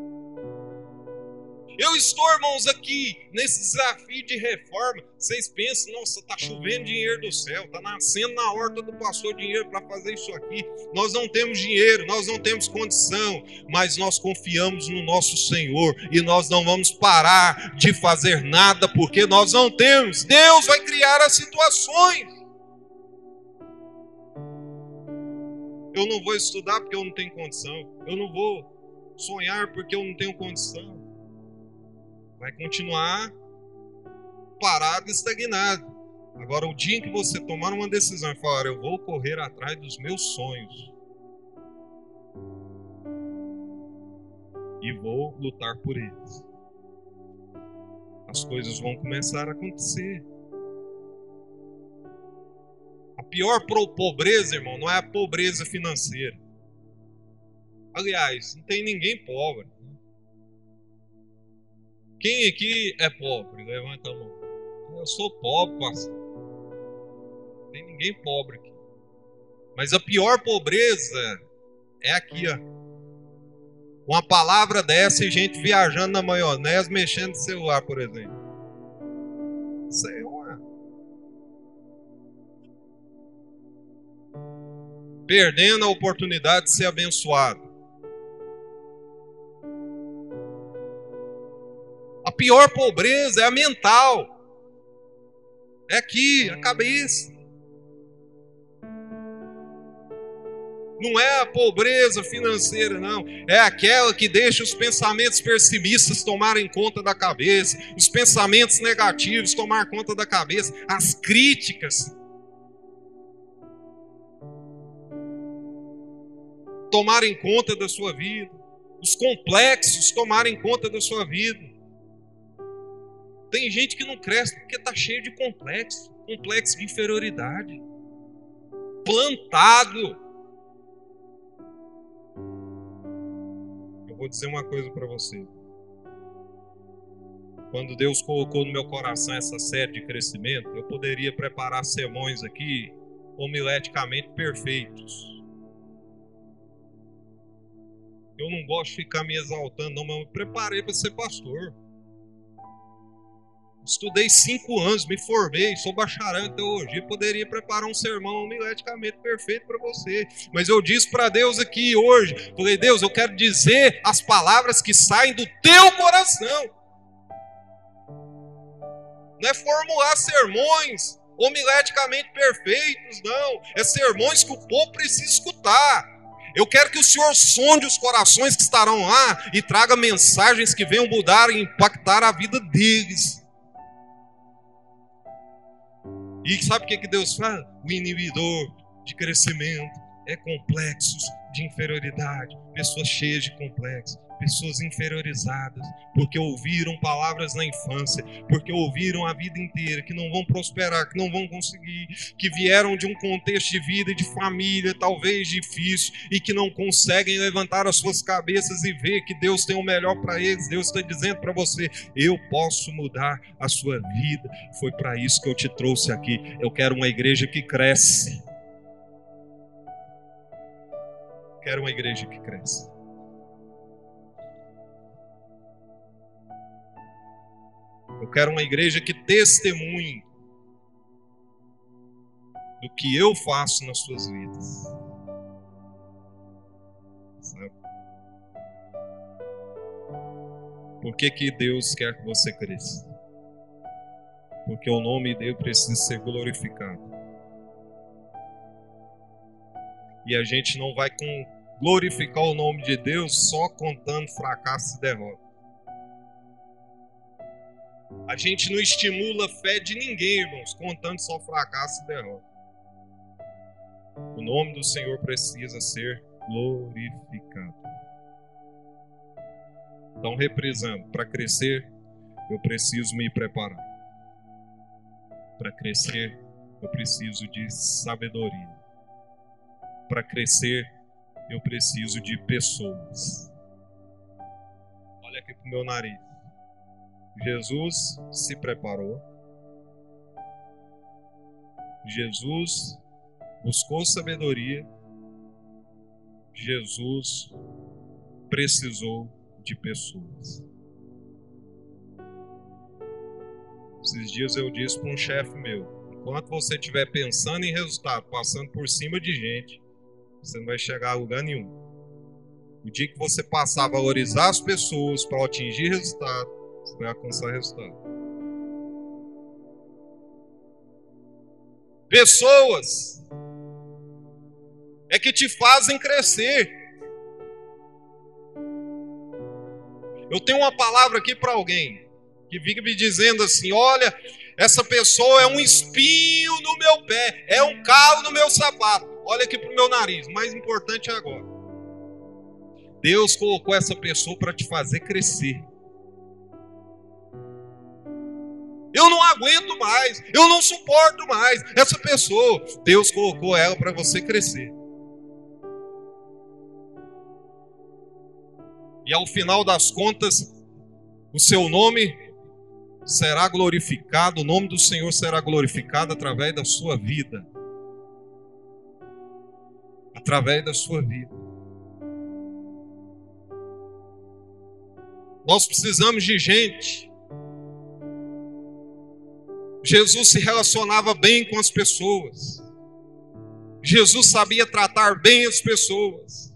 Eu estou, irmãos, aqui nesse desafio de reforma. Vocês pensam, nossa, está chovendo dinheiro do céu, está nascendo na horta do pastor dinheiro para fazer isso aqui. Nós não temos dinheiro, nós não temos condição, mas nós confiamos no nosso Senhor e nós não vamos parar de fazer nada porque nós não temos. Deus vai criar as situações. Eu não vou estudar porque eu não tenho condição. Eu não vou sonhar porque eu não tenho condição. Vai continuar parado, estagnado. Agora, o dia em que você tomar uma decisão e falar, eu vou correr atrás dos meus sonhos e vou lutar por eles, as coisas vão começar a acontecer. A pior pobreza, irmão, não é a pobreza financeira. Aliás, não tem ninguém pobre. Né? Quem aqui é pobre? Levanta a mão. Eu sou pobre, pastor. Não tem ninguém pobre aqui. Mas a pior pobreza é aqui, ó. Uma palavra dessa e gente viajando na maionese, mexendo no celular, por exemplo. Perdendo a oportunidade de ser abençoado. A pior pobreza é a mental. É aqui, a cabeça. Não é a pobreza financeira, não. É aquela que deixa os pensamentos pessimistas tomarem conta da cabeça, os pensamentos negativos tomar conta da cabeça, as críticas tomarem conta da sua vida, os complexos tomarem conta da sua vida. Tem gente que não cresce porque está cheio de complexo, complexo de inferioridade, plantado. Eu vou dizer uma coisa para você. Quando Deus colocou no meu coração essa série de crescimento, eu poderia preparar sermões aqui homileticamente perfeitos. Eu não gosto de ficar me exaltando, não, mas eu me preparei para ser pastor. Estudei cinco anos, me formei, sou bacharel em teologia, poderia preparar um sermão homileticamente perfeito para você. Mas eu disse para Deus aqui hoje, falei, Deus, eu quero dizer as palavras que saem do teu coração. Não é formular sermões homileticamente perfeitos, não. É sermões que o povo precisa escutar. Eu quero que o Senhor sonde os corações que estarão lá e traga mensagens que venham mudar e impactar a vida deles. E sabe o que, que Deus fala? O inibidor de crescimento é complexos de inferioridade, pessoas cheias de complexos, pessoas inferiorizadas, porque ouviram palavras na infância, porque ouviram a vida inteira que não vão prosperar, que não vão conseguir, que vieram de um contexto de vida e de família talvez difícil e que não conseguem levantar as suas cabeças e ver que Deus tem o melhor para eles. Deus está dizendo para você: eu posso mudar a sua vida. Foi para isso que eu te trouxe aqui. Eu quero uma igreja que cresce. Quero uma igreja que cresce. Eu quero uma igreja que testemunhe do que eu faço nas suas vidas. Por que, que Deus quer que você cresça? Porque o nome dele precisa ser glorificado. E a gente não vai glorificar o nome de Deus só contando fracasso e derrota. A gente não estimula a fé de ninguém, irmãos, contando só fracasso e derrota. O nome do Senhor precisa ser glorificado. Então, reprisando, para crescer, eu preciso me preparar. Para crescer, eu preciso de sabedoria. Para crescer, eu preciso de pessoas. Olha aqui para o meu nariz. Jesus se preparou. Jesus buscou sabedoria. Jesus precisou de pessoas. Esses dias eu disse para um chefe meu: enquanto você estiver pensando em resultado, passando por cima de gente, você não vai chegar a lugar nenhum. O dia que você passar a valorizar as pessoas para atingir resultado, você vai alcançar resultado. Pessoas é que te fazem crescer. Eu tenho uma palavra aqui para alguém que fica me dizendo assim: olha, essa pessoa é um espinho no meu pé, é um calo no meu sapato. Olha aqui para o meu nariz. Mais importante é agora. Deus colocou essa pessoa para te fazer crescer. Eu não aguento mais, eu não suporto mais essa pessoa. Deus colocou ela para você crescer. e ao final das contas, o seu nome será glorificado, o nome do Senhor será glorificado através da sua vida. Através da sua vida. Nós precisamos de gente. Jesus se relacionava bem com as pessoas. Jesus sabia tratar bem as pessoas.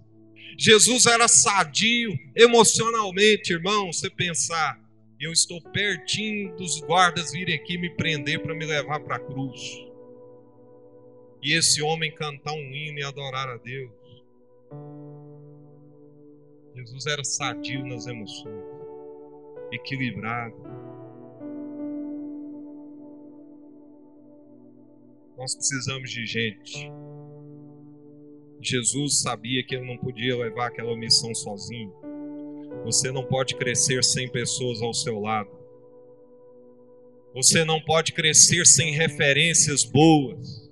Jesus era sadio emocionalmente, irmão. Você pensar, eu estou pertinho dos guardas virem aqui me prender para me levar para a cruz. E esse homem cantar um hino e adorar a Deus. Jesus era sadio nas emoções, equilibrado. Nós precisamos de gente Jesus sabia que ele não podia levar aquela missão sozinho. Você não pode crescer sem pessoas ao seu lado. Você não pode crescer sem referências boas.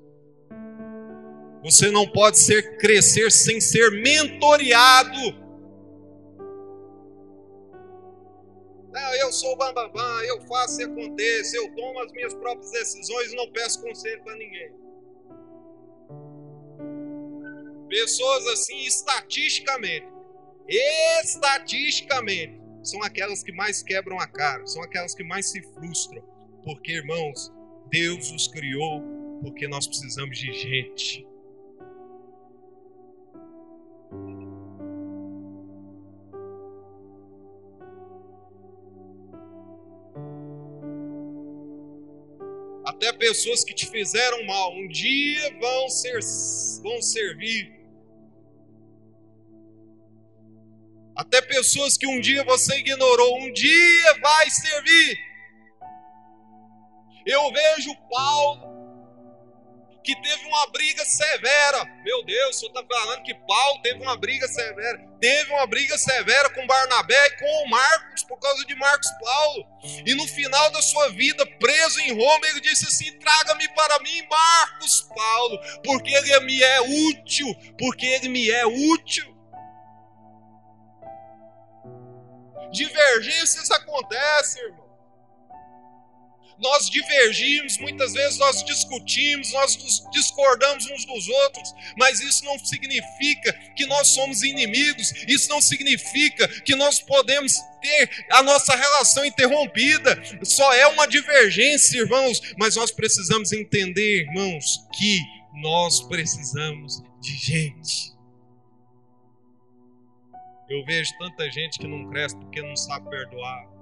Você não pode ser crescer sem ser mentoreado. Eu sou bambambam, eu faço e acontece, eu tomo as minhas próprias decisões e não peço conselho para ninguém. Pessoas assim, estatisticamente, estatisticamente, são aquelas que mais quebram a cara, são aquelas que mais se frustram. Porque, irmãos, Deus os criou porque nós precisamos de gente. Até pessoas que te fizeram mal, um dia vão ser vão servir Até pessoas que um dia você ignorou, um dia vai servir. Eu vejo Paulo que teve uma briga severa. Meu Deus, o senhor está falando que Paulo teve uma briga severa. Teve uma briga severa com Barnabé e com Marcos, por causa de Marcos Paulo. E no final da sua vida, preso em Roma, ele disse assim: Traga-me para mim, Marcos Paulo, porque ele me é útil, porque ele me é útil. Divergências acontecem, irmão. Nós divergimos, muitas vezes nós discutimos, nós discordamos uns dos outros, mas isso não significa que nós somos inimigos, isso não significa que nós podemos ter a nossa relação interrompida. Só é uma divergência, irmãos, mas nós precisamos entender, irmãos, que nós precisamos de gente. Eu vejo tanta gente que não cresce porque não sabe perdoar.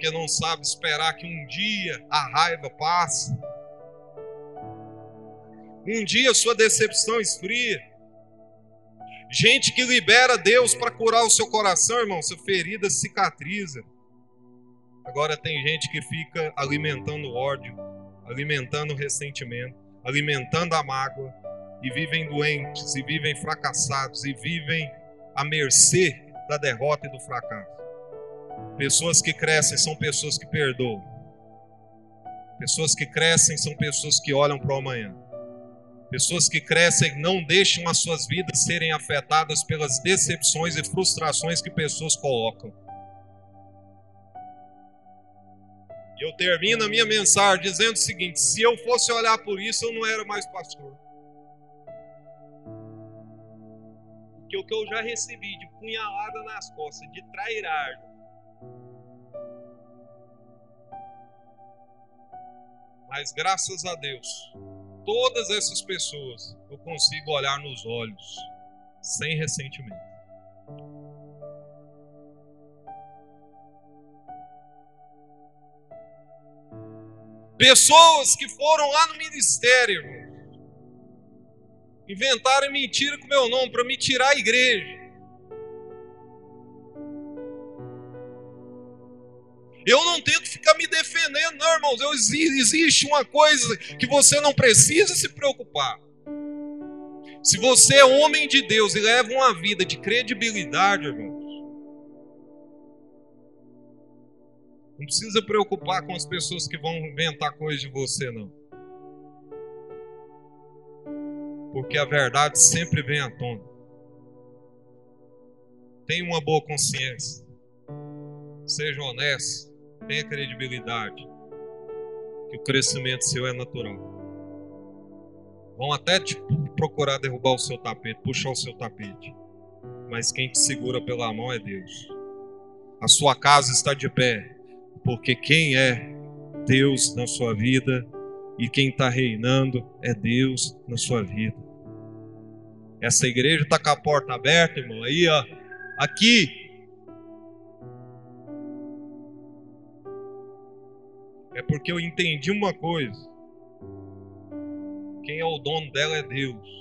Porque não sabe esperar que um dia a raiva passe. Um dia sua decepção esfria. Gente que libera Deus para curar o seu coração, irmão, sua ferida cicatriza. Agora tem gente que fica alimentando ódio, alimentando ressentimento alimentando a mágoa, e vivem doentes, e vivem fracassados, e vivem à mercê da derrota e do fracasso. Pessoas que crescem são pessoas que perdoam. Pessoas que crescem são pessoas que olham para o amanhã. Pessoas que crescem não deixam as suas vidas serem afetadas pelas decepções e frustrações que pessoas colocam. Eu termino a minha mensagem dizendo o seguinte: se eu fosse olhar por isso, eu não era mais pastor. que o que eu já recebi de punhalada nas costas, de trairagem, Mas graças a Deus, todas essas pessoas eu consigo olhar nos olhos sem ressentimento. Pessoas que foram lá no ministério, irmão, inventaram mentira com meu nome para me tirar a igreja. Eu não tento ficar me defendendo, não, irmãos. Eu, existe uma coisa que você não precisa se preocupar. Se você é homem de Deus e leva uma vida de credibilidade, irmãos, não precisa preocupar com as pessoas que vão inventar coisas de você, não. Porque a verdade sempre vem à tona. Tenha uma boa consciência. Seja honesto tenha credibilidade, que o crescimento seu é natural. Vão até te procurar derrubar o seu tapete, puxar o seu tapete. Mas quem te segura pela mão é Deus. A sua casa está de pé, porque quem é Deus na sua vida e quem está reinando é Deus na sua vida. Essa igreja está com a porta aberta, irmão. Aí, ó, aqui é porque eu entendi uma coisa: quem é o dono dela é Deus.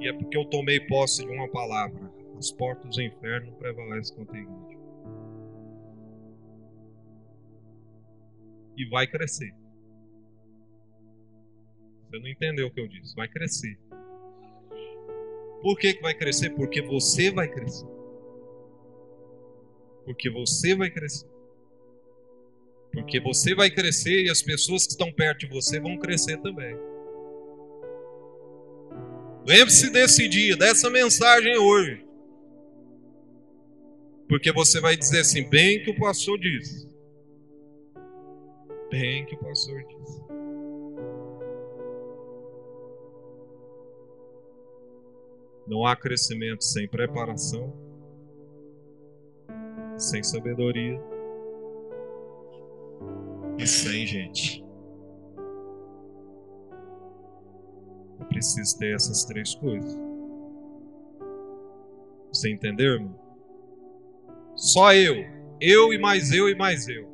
E é porque eu tomei posse de uma palavra: as portas do inferno prevalecem contra a igreja. E vai crescer. Você não entendeu o que eu disse? Vai crescer. Por que, que vai crescer? Porque você vai crescer porque você vai crescer. Porque você vai crescer e as pessoas que estão perto de você vão crescer também. Lembre-se desse dia, dessa mensagem hoje. Porque você vai dizer assim: bem que o pastor disse. Bem que o pastor disse. Não há crescimento sem preparação sem sabedoria e sem gente. Eu preciso ter essas três coisas. Você entendeu, irmão? Só eu, eu e mais eu e mais eu.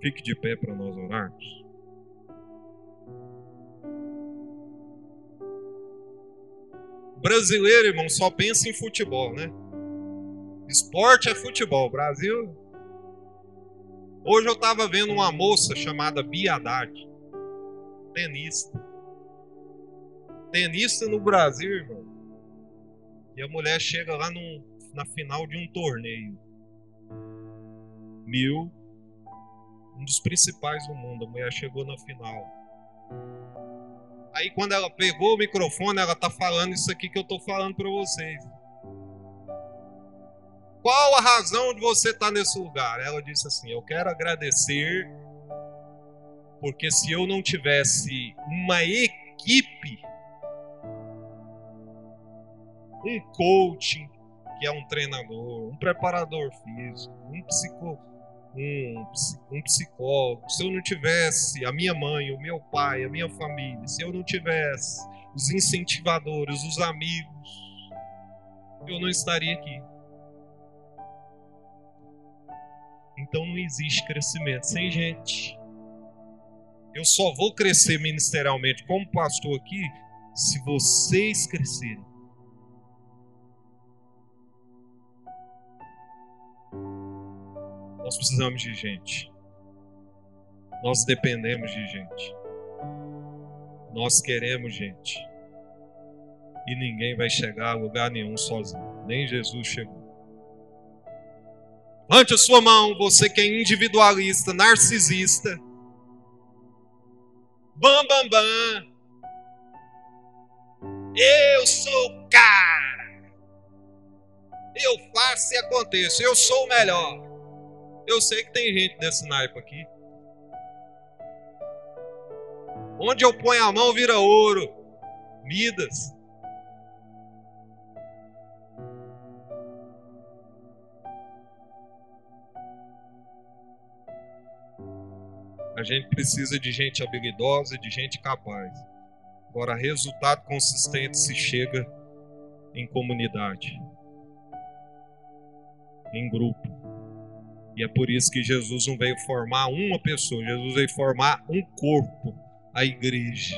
Fique de pé para nós orarmos. Brasileiro, irmão, só pensa em futebol, né? Esporte é futebol. Brasil. Hoje eu estava vendo uma moça chamada Bia tenista. Tenista no Brasil, irmão. E a mulher chega lá na final de um torneio. Mil. Um dos principais do mundo. A mulher chegou na final. Aí quando ela pegou o microfone, ela está falando isso aqui que eu estou falando para vocês. Qual a razão de você estar tá nesse lugar? Ela disse assim: Eu quero agradecer, porque se eu não tivesse uma equipe, um coaching, que é um treinador, um preparador físico, um psicólogo, um, um psicólogo, se eu não tivesse a minha mãe, o meu pai, a minha família, se eu não tivesse os incentivadores, os amigos, eu não estaria aqui. Então não existe crescimento sem gente. Eu só vou crescer ministerialmente como pastor aqui se vocês crescerem. Nós precisamos de gente. Nós dependemos de gente. Nós queremos gente. E ninguém vai chegar a lugar nenhum sozinho. Nem Jesus chegou. Levante a sua mão, você que é individualista, narcisista. Bam, bam, bam. Eu sou o cara. Eu faço e aconteço. Eu sou o melhor. Eu sei que tem gente desse naipe aqui. Onde eu ponho a mão vira ouro. Midas. A gente precisa de gente habilidosa, de gente capaz. Agora, resultado consistente se chega em comunidade, em grupo. E é por isso que Jesus não veio formar uma pessoa, Jesus veio formar um corpo, a igreja.